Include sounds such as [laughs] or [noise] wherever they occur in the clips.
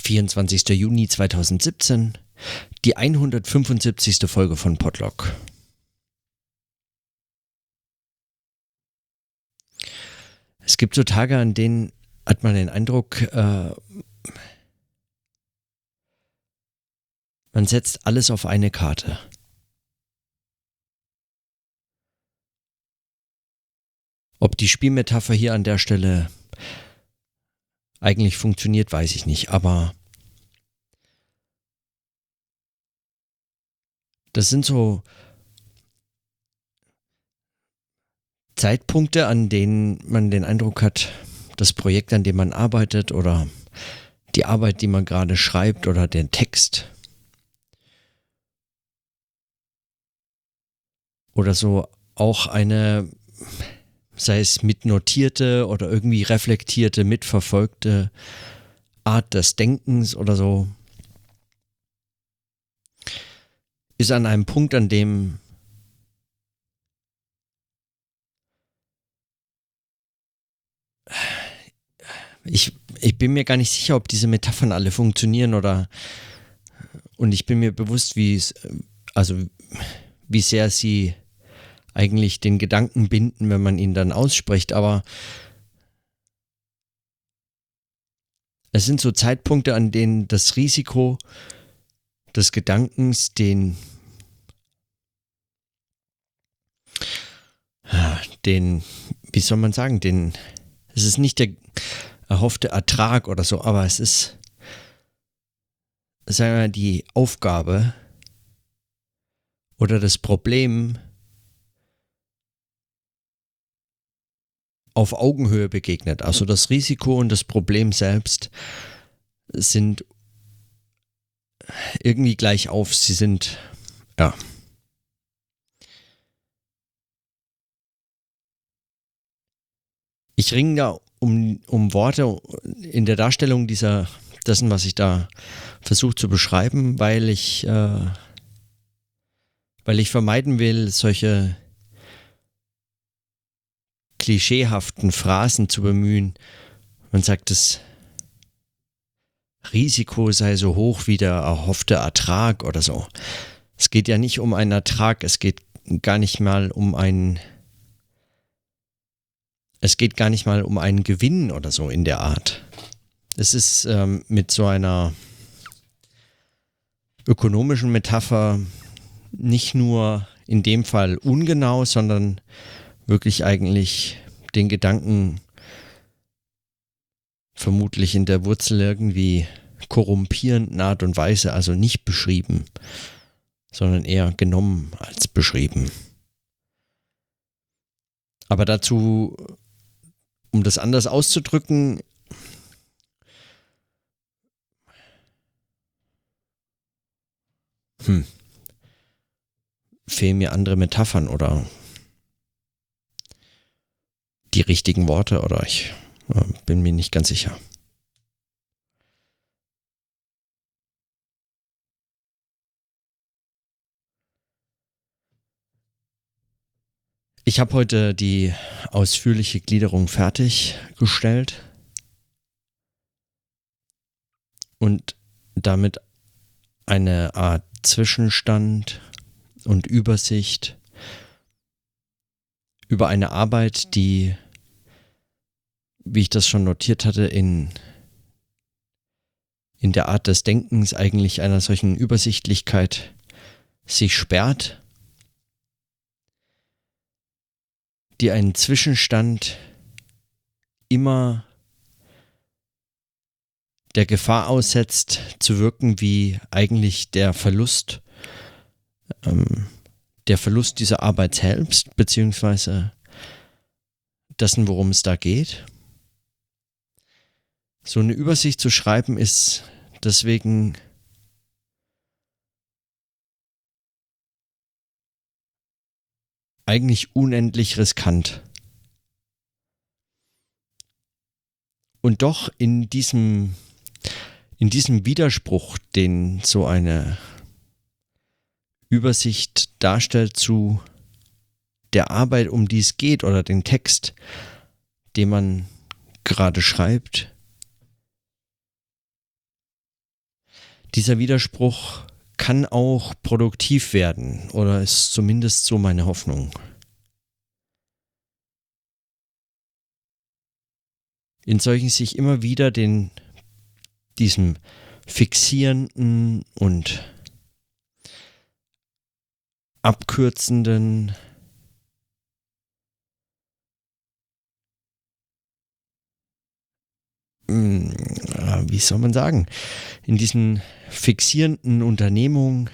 24. Juni 2017, die 175. Folge von Podlock. Es gibt so Tage, an denen hat man den Eindruck, äh, man setzt alles auf eine Karte. Ob die Spielmetapher hier an der Stelle eigentlich funktioniert, weiß ich nicht, aber das sind so Zeitpunkte, an denen man den Eindruck hat, das Projekt, an dem man arbeitet oder die Arbeit, die man gerade schreibt oder den Text oder so auch eine sei es mitnotierte oder irgendwie reflektierte, mitverfolgte Art des Denkens oder so, ist an einem Punkt, an dem ich, ich bin mir gar nicht sicher, ob diese Metaphern alle funktionieren oder und ich bin mir bewusst, wie es, also wie sehr sie eigentlich den Gedanken binden, wenn man ihn dann ausspricht, aber es sind so Zeitpunkte, an denen das Risiko des Gedankens den den, wie soll man sagen, den, es ist nicht der erhoffte Ertrag oder so, aber es ist, sagen wir, die Aufgabe oder das Problem, auf Augenhöhe begegnet. Also das Risiko und das Problem selbst sind irgendwie gleich auf. Sie sind, ja. Ich ringe da um, um Worte in der Darstellung dieser, dessen, was ich da versuche zu beschreiben, weil ich, äh, weil ich vermeiden will, solche klischeehaften Phrasen zu bemühen. Man sagt, das Risiko sei so hoch wie der erhoffte Ertrag oder so. Es geht ja nicht um einen Ertrag, es geht gar nicht mal um einen es geht gar nicht mal um einen Gewinn oder so in der Art. Es ist ähm, mit so einer ökonomischen Metapher nicht nur in dem Fall ungenau, sondern wirklich eigentlich den Gedanken vermutlich in der Wurzel irgendwie korrumpierenden Art und Weise, also nicht beschrieben, sondern eher genommen als beschrieben. Aber dazu, um das anders auszudrücken, hm, fehlen mir andere Metaphern oder die richtigen Worte oder ich äh, bin mir nicht ganz sicher. Ich habe heute die ausführliche Gliederung fertiggestellt und damit eine Art Zwischenstand und Übersicht über eine Arbeit, die, wie ich das schon notiert hatte, in, in der Art des Denkens eigentlich einer solchen Übersichtlichkeit sich sperrt, die einen Zwischenstand immer der Gefahr aussetzt, zu wirken wie eigentlich der Verlust ähm, der Verlust dieser Arbeit selbst, beziehungsweise dessen, worum es da geht. So eine Übersicht zu schreiben ist deswegen eigentlich unendlich riskant. Und doch in diesem, in diesem Widerspruch, den so eine Übersicht darstellt zu der Arbeit, um die es geht oder den Text, den man gerade schreibt, dieser Widerspruch kann auch produktiv werden oder ist zumindest so meine Hoffnung. In solchen sich immer wieder den diesem fixierenden und abkürzenden hm, wie soll man sagen, in diesen fixierenden Unternehmungen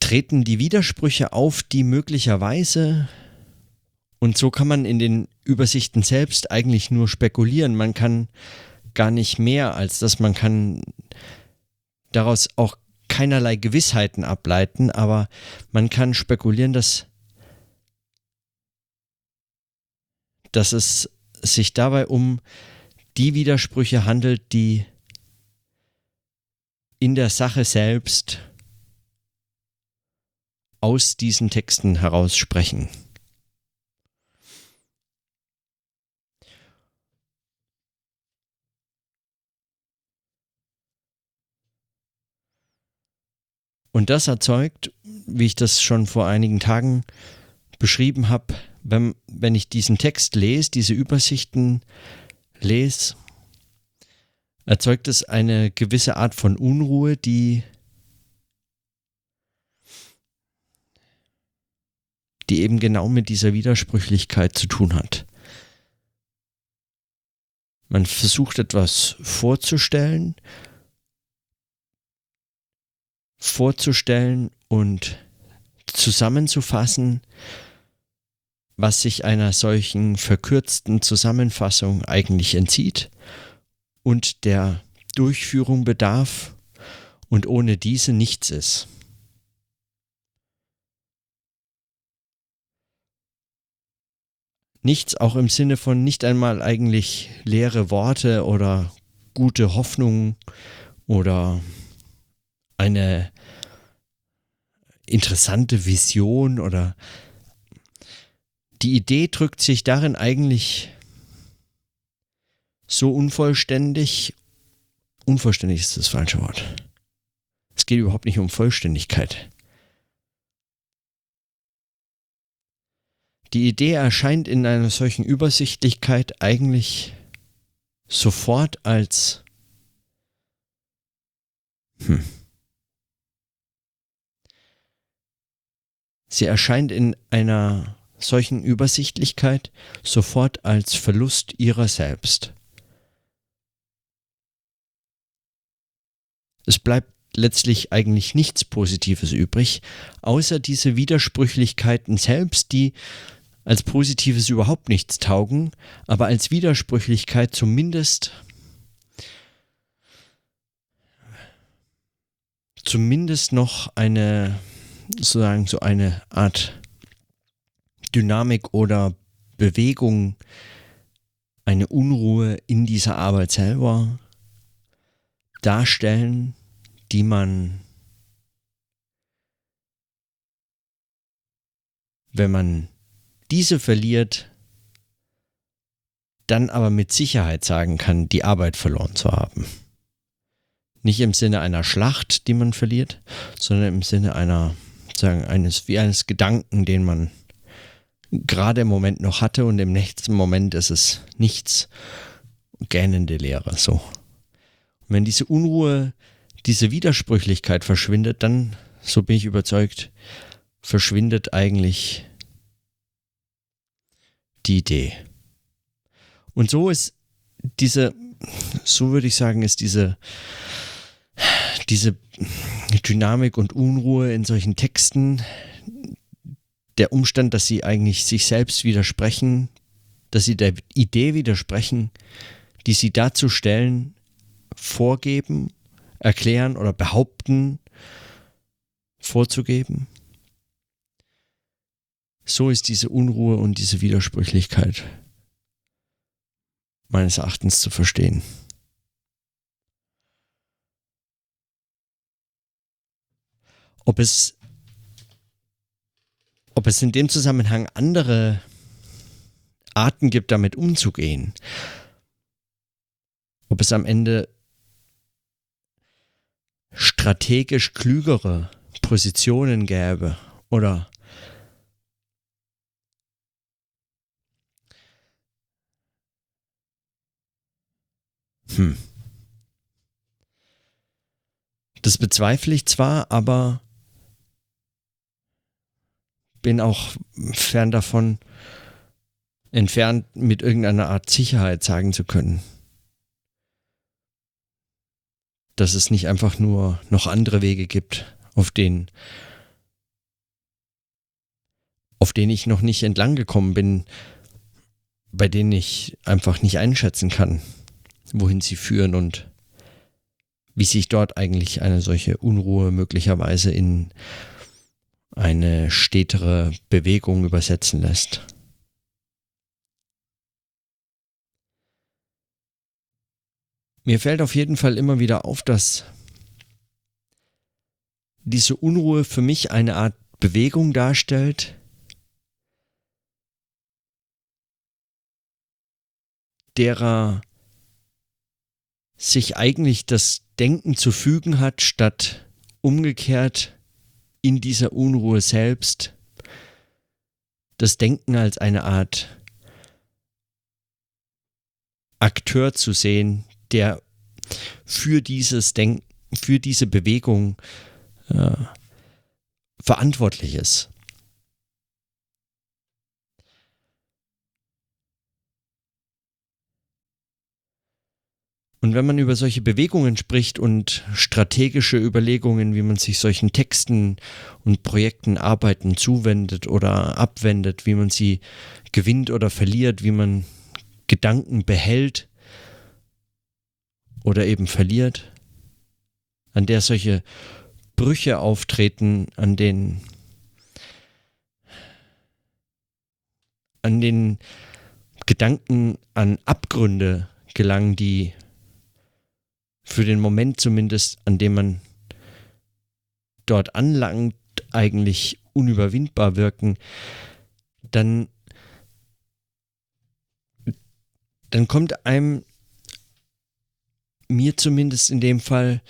treten die Widersprüche auf, die möglicherweise, und so kann man in den Übersichten selbst eigentlich nur spekulieren, man kann gar nicht mehr als das, man kann daraus auch keinerlei Gewissheiten ableiten, aber man kann spekulieren, dass, dass es sich dabei um die Widersprüche handelt, die in der Sache selbst aus diesen Texten heraus Und das erzeugt, wie ich das schon vor einigen Tagen beschrieben habe, wenn, wenn ich diesen Text lese, diese Übersichten lese, erzeugt es eine gewisse Art von Unruhe, die, die eben genau mit dieser Widersprüchlichkeit zu tun hat. Man versucht etwas vorzustellen vorzustellen und zusammenzufassen, was sich einer solchen verkürzten Zusammenfassung eigentlich entzieht und der Durchführung bedarf und ohne diese nichts ist. Nichts auch im Sinne von nicht einmal eigentlich leere Worte oder gute Hoffnungen oder eine interessante Vision oder die Idee drückt sich darin eigentlich so unvollständig. Unvollständig ist das falsche Wort. Es geht überhaupt nicht um Vollständigkeit. Die Idee erscheint in einer solchen Übersichtlichkeit eigentlich sofort als hm, Sie erscheint in einer solchen Übersichtlichkeit sofort als Verlust ihrer selbst. Es bleibt letztlich eigentlich nichts Positives übrig, außer diese Widersprüchlichkeiten selbst, die als Positives überhaupt nichts taugen, aber als Widersprüchlichkeit zumindest zumindest noch eine sozusagen so eine Art Dynamik oder Bewegung, eine Unruhe in dieser Arbeit selber darstellen, die man, wenn man diese verliert, dann aber mit Sicherheit sagen kann, die Arbeit verloren zu haben. Nicht im Sinne einer Schlacht, die man verliert, sondern im Sinne einer sagen, eines, wie eines Gedanken, den man gerade im Moment noch hatte und im nächsten Moment ist es nichts, gähnende Leere, so. Und wenn diese Unruhe, diese Widersprüchlichkeit verschwindet, dann, so bin ich überzeugt, verschwindet eigentlich die Idee. Und so ist diese, so würde ich sagen, ist diese, diese Dynamik und Unruhe in solchen Texten, der Umstand, dass sie eigentlich sich selbst widersprechen, dass sie der Idee widersprechen, die sie darzustellen, vorgeben, erklären oder behaupten, vorzugeben. So ist diese Unruhe und diese Widersprüchlichkeit meines Erachtens zu verstehen. Ob es, ob es in dem Zusammenhang andere, Arten gibt, damit umzugehen. Ob es am Ende strategisch klügere Positionen gäbe oder hm. Das bezweifle ich zwar, aber bin auch fern davon entfernt, mit irgendeiner Art Sicherheit sagen zu können, dass es nicht einfach nur noch andere Wege gibt, auf denen auf denen ich noch nicht entlang gekommen bin, bei denen ich einfach nicht einschätzen kann, wohin sie führen und wie sich dort eigentlich eine solche Unruhe möglicherweise in eine stetere Bewegung übersetzen lässt. Mir fällt auf jeden Fall immer wieder auf, dass diese Unruhe für mich eine Art Bewegung darstellt, derer sich eigentlich das Denken zu fügen hat, statt umgekehrt in dieser Unruhe selbst das Denken als eine Art Akteur zu sehen, der für dieses Denken, für diese Bewegung äh, verantwortlich ist. Und wenn man über solche Bewegungen spricht und strategische Überlegungen, wie man sich solchen Texten und Projekten, Arbeiten zuwendet oder abwendet, wie man sie gewinnt oder verliert, wie man Gedanken behält oder eben verliert, an der solche Brüche auftreten, an denen an den Gedanken an Abgründe gelangen, die für den Moment zumindest, an dem man dort anlangt, eigentlich unüberwindbar wirken, dann, dann kommt einem, mir zumindest in dem Fall,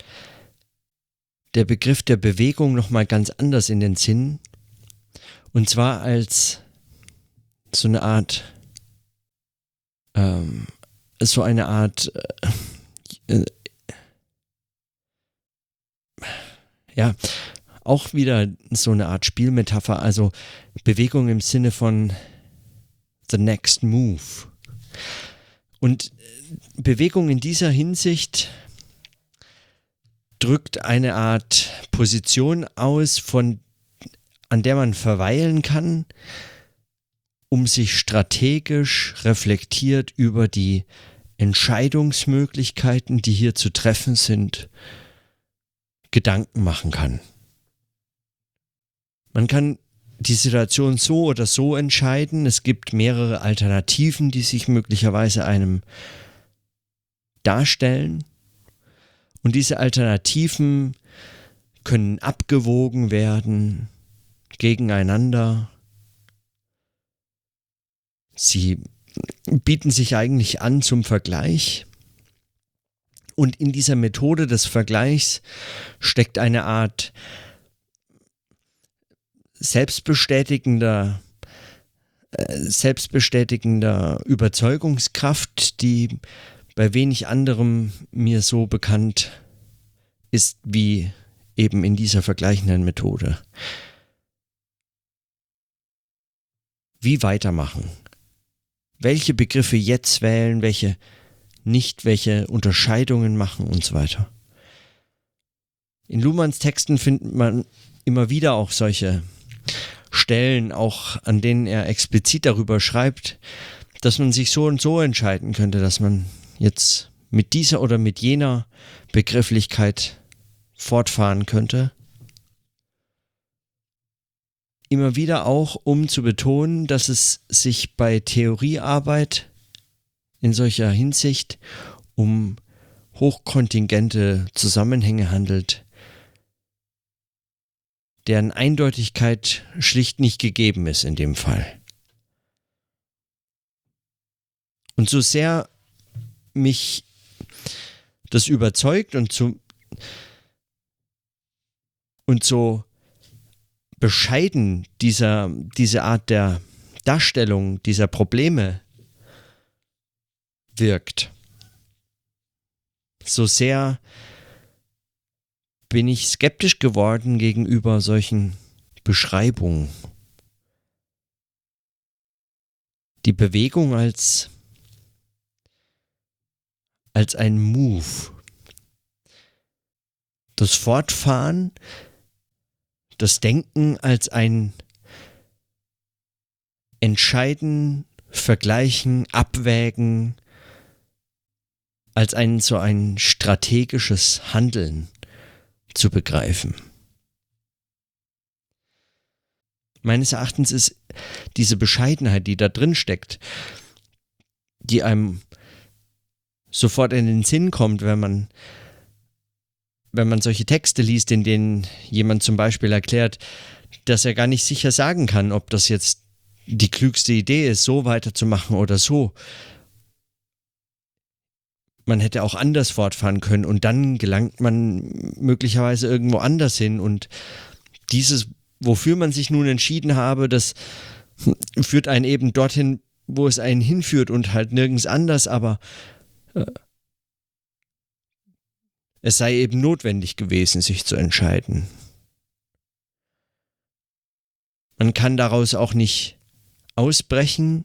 der Begriff der Bewegung nochmal ganz anders in den Sinn. Und zwar als so eine Art, ähm, so eine Art äh, ja, auch wieder so eine Art Spielmetapher, also Bewegung im Sinne von the next move. Und Bewegung in dieser Hinsicht drückt eine Art Position aus, von, an der man verweilen kann, um sich strategisch reflektiert über die Entscheidungsmöglichkeiten, die hier zu treffen sind, Gedanken machen kann. Man kann die Situation so oder so entscheiden. Es gibt mehrere Alternativen, die sich möglicherweise einem darstellen. Und diese Alternativen können abgewogen werden gegeneinander. Sie bieten sich eigentlich an zum Vergleich. Und in dieser Methode des Vergleichs steckt eine Art selbstbestätigender, äh, selbstbestätigender Überzeugungskraft, die bei wenig anderem mir so bekannt ist wie eben in dieser vergleichenden Methode. Wie weitermachen? Welche Begriffe jetzt wählen, welche nicht welche Unterscheidungen machen und so weiter. In Luhmanns Texten findet man immer wieder auch solche Stellen, auch an denen er explizit darüber schreibt, dass man sich so und so entscheiden könnte, dass man jetzt mit dieser oder mit jener Begrifflichkeit fortfahren könnte. Immer wieder auch, um zu betonen, dass es sich bei Theoriearbeit in solcher Hinsicht um hochkontingente Zusammenhänge handelt, deren Eindeutigkeit schlicht nicht gegeben ist in dem Fall. Und so sehr mich das überzeugt und so, und so bescheiden dieser, diese Art der Darstellung dieser Probleme wirkt, so sehr bin ich skeptisch geworden gegenüber solchen Beschreibungen. Die Bewegung als als ein Move. Das Fortfahren, das Denken als ein Entscheiden, Vergleichen, Abwägen, als ein so ein strategisches Handeln zu begreifen. Meines Erachtens ist diese Bescheidenheit, die da drin steckt, die einem sofort in den Sinn kommt, wenn man, wenn man solche Texte liest, in denen jemand zum Beispiel erklärt, dass er gar nicht sicher sagen kann, ob das jetzt die klügste Idee ist, so weiterzumachen oder so. Man hätte auch anders fortfahren können und dann gelangt man möglicherweise irgendwo anders hin und dieses, wofür man sich nun entschieden habe, das führt einen eben dorthin, wo es einen hinführt und halt nirgends anders, aber äh, es sei eben notwendig gewesen, sich zu entscheiden. Man kann daraus auch nicht ausbrechen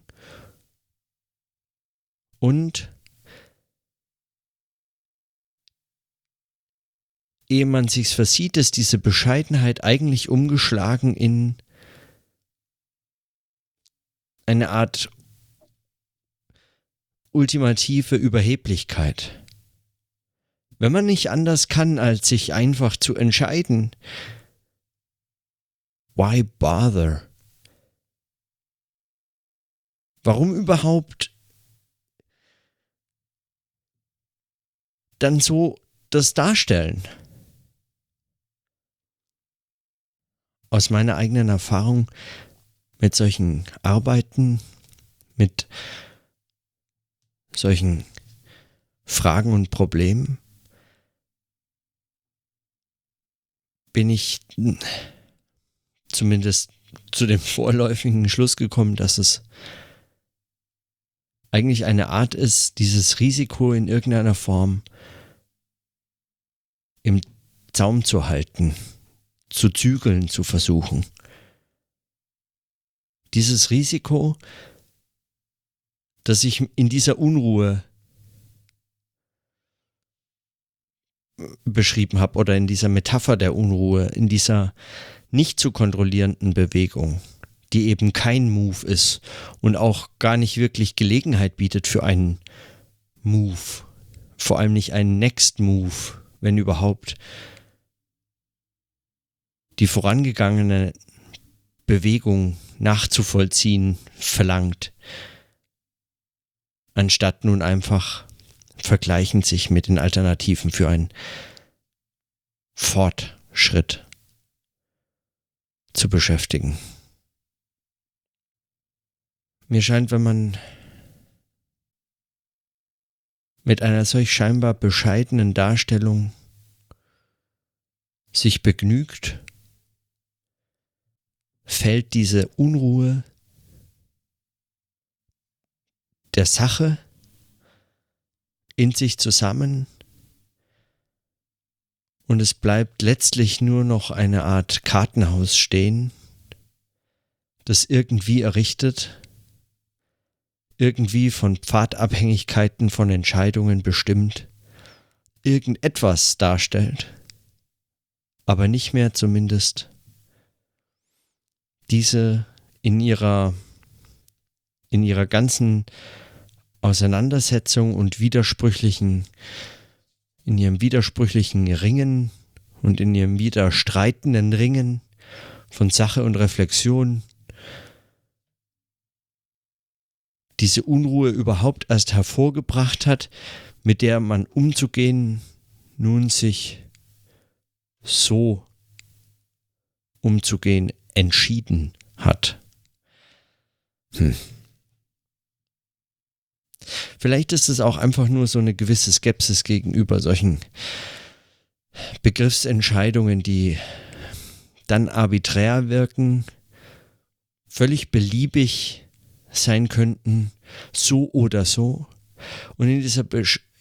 und ehe man sich's versieht, ist diese Bescheidenheit eigentlich umgeschlagen in eine Art ultimative Überheblichkeit. Wenn man nicht anders kann, als sich einfach zu entscheiden, why bother? Warum überhaupt dann so das darstellen? Aus meiner eigenen Erfahrung mit solchen Arbeiten, mit solchen Fragen und Problemen bin ich zumindest zu dem [laughs] vorläufigen Schluss gekommen, dass es eigentlich eine Art ist, dieses Risiko in irgendeiner Form im Zaum zu halten, zu zügeln, zu versuchen. Dieses Risiko dass ich in dieser Unruhe beschrieben habe oder in dieser Metapher der Unruhe, in dieser nicht zu kontrollierenden Bewegung, die eben kein Move ist und auch gar nicht wirklich Gelegenheit bietet für einen Move, vor allem nicht einen Next Move, wenn überhaupt die vorangegangene Bewegung nachzuvollziehen verlangt anstatt nun einfach vergleichend sich mit den Alternativen für einen Fortschritt zu beschäftigen. Mir scheint, wenn man mit einer solch scheinbar bescheidenen Darstellung sich begnügt, fällt diese Unruhe der Sache in sich zusammen und es bleibt letztlich nur noch eine Art Kartenhaus stehen, das irgendwie errichtet, irgendwie von Pfadabhängigkeiten von Entscheidungen bestimmt, irgendetwas darstellt, aber nicht mehr zumindest diese in ihrer in ihrer ganzen Auseinandersetzung und widersprüchlichen, in ihrem widersprüchlichen Ringen und in ihrem widerstreitenden Ringen von Sache und Reflexion diese Unruhe überhaupt erst hervorgebracht hat, mit der man umzugehen nun sich so umzugehen entschieden hat. Hm. Vielleicht ist es auch einfach nur so eine gewisse Skepsis gegenüber solchen Begriffsentscheidungen, die dann arbiträr wirken, völlig beliebig sein könnten, so oder so. Und in dieser,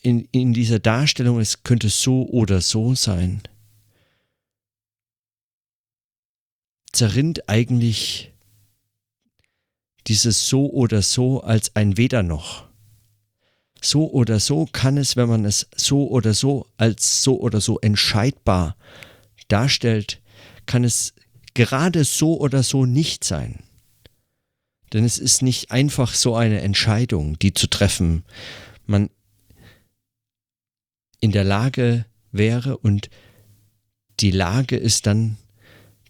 in, in dieser Darstellung, es könnte so oder so sein, zerrinnt eigentlich dieses so oder so als ein weder noch. So oder so kann es, wenn man es so oder so als so oder so entscheidbar darstellt, kann es gerade so oder so nicht sein. Denn es ist nicht einfach so eine Entscheidung, die zu treffen man in der Lage wäre und die Lage ist dann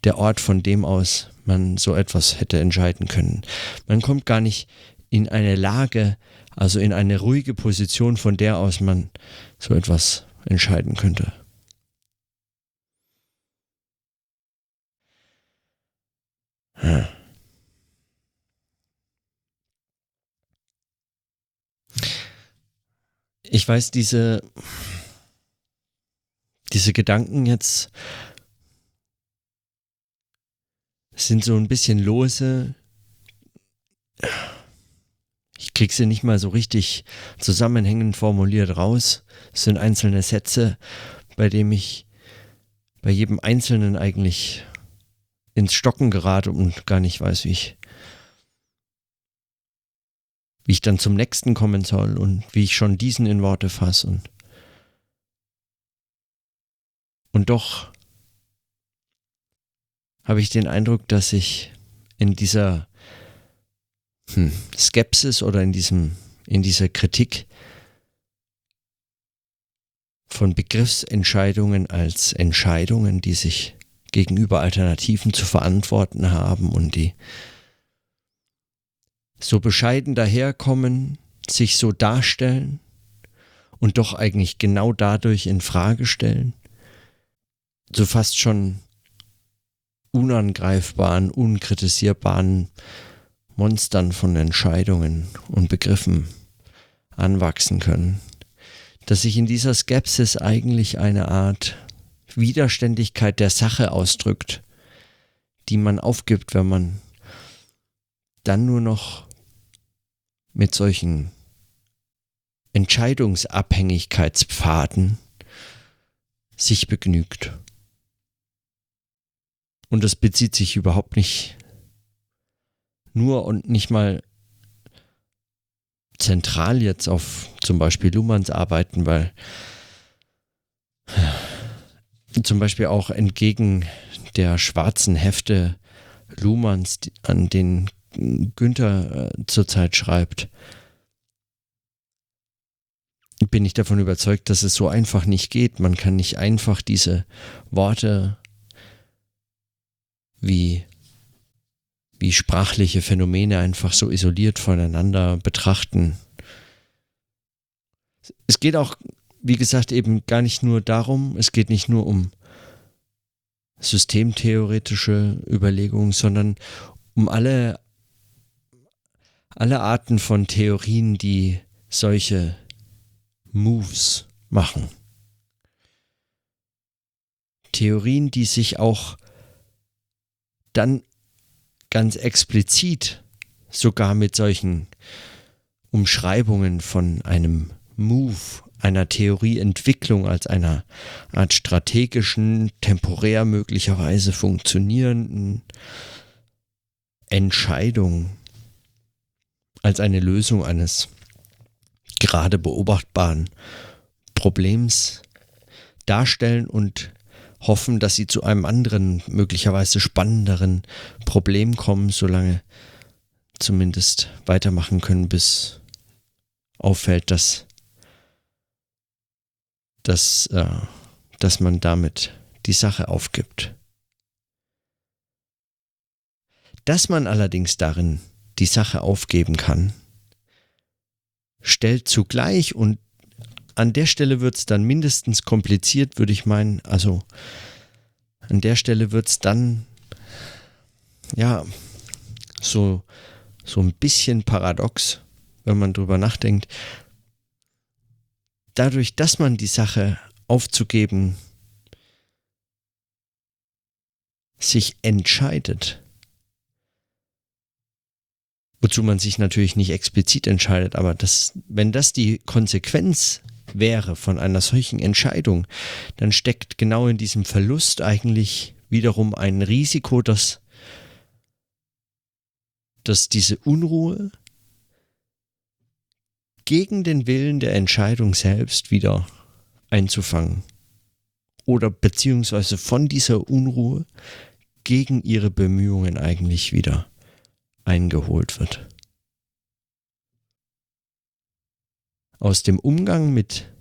der Ort, von dem aus man so etwas hätte entscheiden können. Man kommt gar nicht in eine Lage, also in eine ruhige Position, von der aus man so etwas entscheiden könnte. Ich weiß, diese, diese Gedanken jetzt sind so ein bisschen lose. Ich krieg sie nicht mal so richtig zusammenhängend formuliert raus. Es sind einzelne Sätze, bei denen ich bei jedem Einzelnen eigentlich ins Stocken gerate und gar nicht weiß, wie ich, wie ich dann zum nächsten kommen soll und wie ich schon diesen in Worte fasse. Und, und doch habe ich den Eindruck, dass ich in dieser hm, Skepsis oder in diesem, in dieser Kritik von Begriffsentscheidungen als Entscheidungen, die sich gegenüber Alternativen zu verantworten haben und die so bescheiden daherkommen, sich so darstellen und doch eigentlich genau dadurch in Frage stellen, so fast schon unangreifbaren, unkritisierbaren Monstern von Entscheidungen und Begriffen anwachsen können, dass sich in dieser Skepsis eigentlich eine Art Widerständigkeit der Sache ausdrückt, die man aufgibt, wenn man dann nur noch mit solchen Entscheidungsabhängigkeitspfaden sich begnügt. Und das bezieht sich überhaupt nicht nur und nicht mal zentral jetzt auf zum Beispiel Luhmanns Arbeiten, weil zum Beispiel auch entgegen der schwarzen Hefte Luhmanns, an denen Günther äh, zurzeit schreibt, bin ich davon überzeugt, dass es so einfach nicht geht. Man kann nicht einfach diese Worte wie, wie sprachliche Phänomene einfach so isoliert voneinander betrachten. Es geht auch, wie gesagt, eben gar nicht nur darum, es geht nicht nur um systemtheoretische Überlegungen, sondern um alle, alle Arten von Theorien, die solche Moves machen. Theorien, die sich auch dann ganz explizit sogar mit solchen Umschreibungen von einem Move, einer Theorieentwicklung als einer Art strategischen, temporär möglicherweise funktionierenden Entscheidung, als eine Lösung eines gerade beobachtbaren Problems darstellen und hoffen, dass sie zu einem anderen, möglicherweise spannenderen Problem kommen, solange zumindest weitermachen können, bis auffällt, dass, dass, äh, dass man damit die Sache aufgibt. Dass man allerdings darin die Sache aufgeben kann, stellt zugleich und an der Stelle wird es dann mindestens kompliziert, würde ich meinen. Also an der Stelle wird es dann, ja, so, so ein bisschen paradox, wenn man drüber nachdenkt. dadurch, dass man die Sache aufzugeben sich entscheidet, wozu man sich natürlich nicht explizit entscheidet, aber das, wenn das die Konsequenz wäre von einer solchen Entscheidung, dann steckt genau in diesem Verlust eigentlich wiederum ein Risiko, dass, dass diese Unruhe gegen den Willen der Entscheidung selbst wieder einzufangen oder beziehungsweise von dieser Unruhe gegen ihre Bemühungen eigentlich wieder eingeholt wird. Aus dem Umgang mit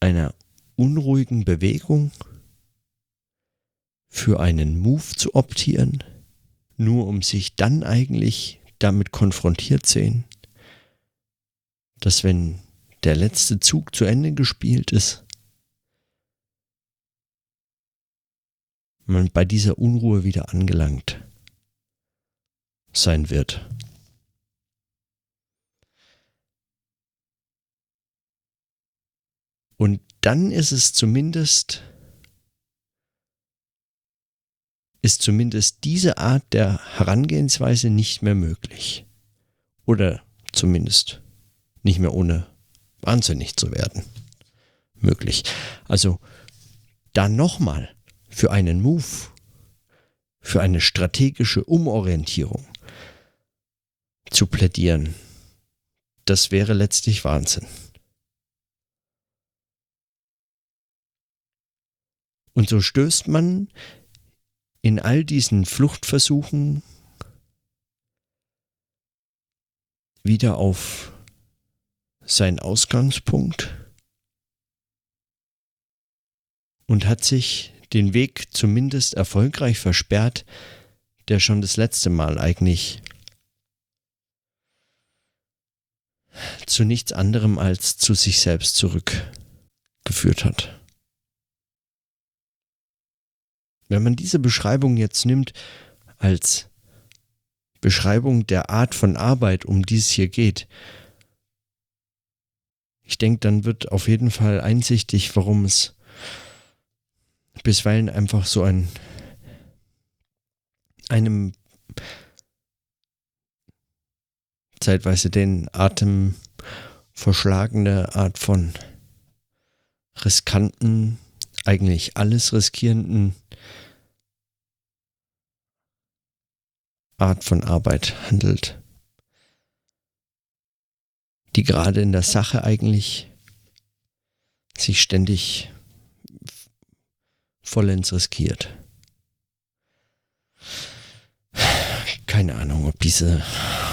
einer unruhigen Bewegung für einen Move zu optieren, nur um sich dann eigentlich damit konfrontiert sehen, dass wenn der letzte Zug zu Ende gespielt ist, man bei dieser Unruhe wieder angelangt sein wird. Und dann ist es zumindest, ist zumindest diese Art der Herangehensweise nicht mehr möglich. Oder zumindest nicht mehr ohne wahnsinnig zu werden möglich. Also da nochmal für einen Move, für eine strategische Umorientierung zu plädieren, das wäre letztlich Wahnsinn. Und so stößt man in all diesen Fluchtversuchen wieder auf seinen Ausgangspunkt und hat sich den Weg zumindest erfolgreich versperrt, der schon das letzte Mal eigentlich zu nichts anderem als zu sich selbst zurückgeführt hat. Wenn man diese Beschreibung jetzt nimmt als Beschreibung der Art von Arbeit, um die es hier geht, ich denke, dann wird auf jeden Fall einsichtig, warum es bisweilen einfach so ein einem zeitweise den Atem verschlagene Art von riskanten, eigentlich alles riskierenden Art von Arbeit handelt, die gerade in der Sache eigentlich sich ständig vollends riskiert. Keine Ahnung, ob diese,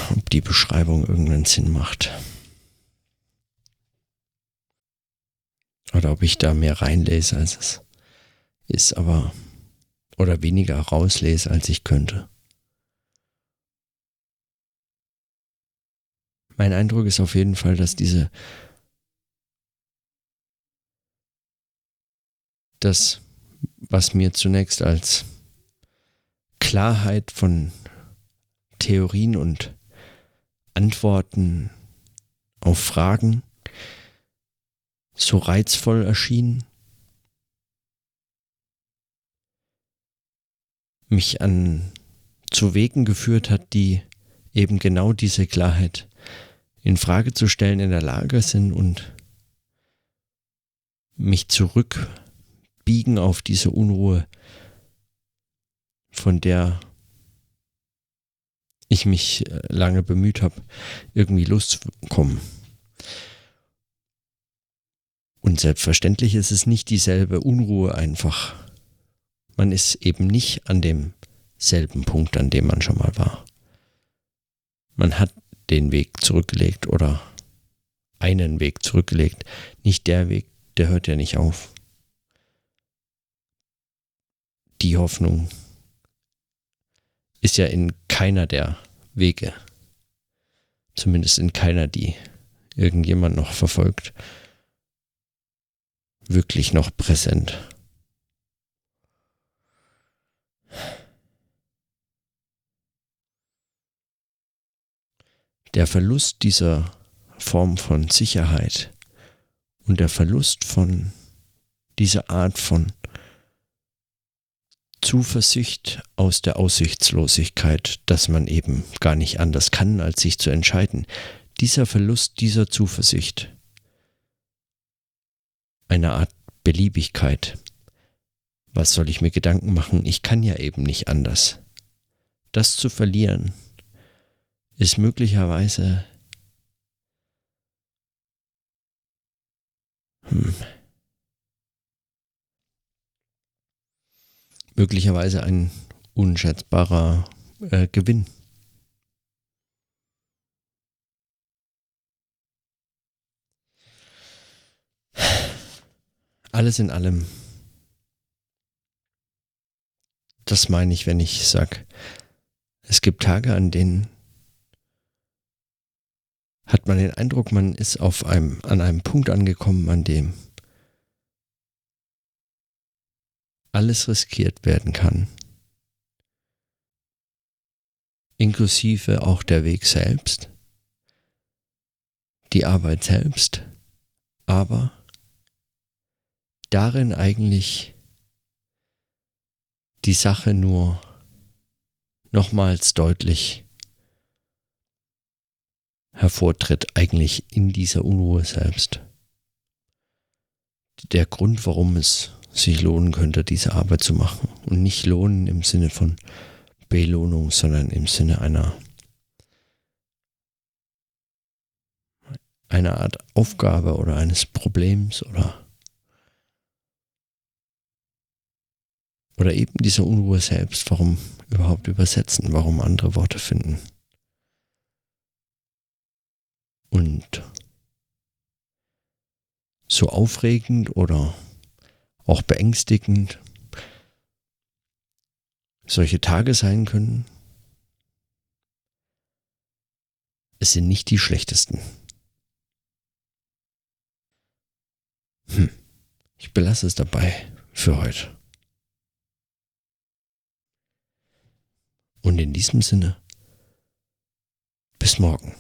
ob die Beschreibung irgendeinen Sinn macht. Oder ob ich da mehr reinlese, als es ist, aber oder weniger rauslese, als ich könnte. Mein Eindruck ist auf jeden Fall, dass diese das was mir zunächst als Klarheit von Theorien und Antworten auf Fragen so reizvoll erschien, mich an zu Wegen geführt hat, die eben genau diese Klarheit in Frage zu stellen in der Lage sind und mich zurück biegen auf diese Unruhe, von der ich mich äh, lange bemüht habe, irgendwie loszukommen. Und selbstverständlich ist es nicht dieselbe Unruhe einfach. Man ist eben nicht an demselben Punkt, an dem man schon mal war. Man hat den Weg zurückgelegt oder einen Weg zurückgelegt. Nicht der Weg, der hört ja nicht auf die Hoffnung ist ja in keiner der Wege, zumindest in keiner, die irgendjemand noch verfolgt, wirklich noch präsent. Der Verlust dieser Form von Sicherheit und der Verlust von dieser Art von Zuversicht aus der Aussichtslosigkeit, dass man eben gar nicht anders kann, als sich zu entscheiden. Dieser Verlust dieser Zuversicht, eine Art Beliebigkeit. Was soll ich mir Gedanken machen? Ich kann ja eben nicht anders. Das zu verlieren ist möglicherweise hm, möglicherweise ein unschätzbarer äh, Gewinn. Alles in allem, das meine ich, wenn ich sage, es gibt Tage, an denen hat man den Eindruck, man ist auf einem, an einem Punkt angekommen, an dem alles riskiert werden kann. Inklusive auch der Weg selbst, die Arbeit selbst, aber darin eigentlich die Sache nur nochmals deutlich hervortritt, eigentlich in dieser Unruhe selbst. Der Grund, warum es sich lohnen könnte, diese Arbeit zu machen. Und nicht lohnen im Sinne von Belohnung, sondern im Sinne einer, einer Art Aufgabe oder eines Problems oder, oder eben dieser Unruhe selbst. Warum überhaupt übersetzen? Warum andere Worte finden? Und so aufregend oder auch beängstigend solche Tage sein können. Es sind nicht die schlechtesten. Hm. Ich belasse es dabei für heute. Und in diesem Sinne, bis morgen.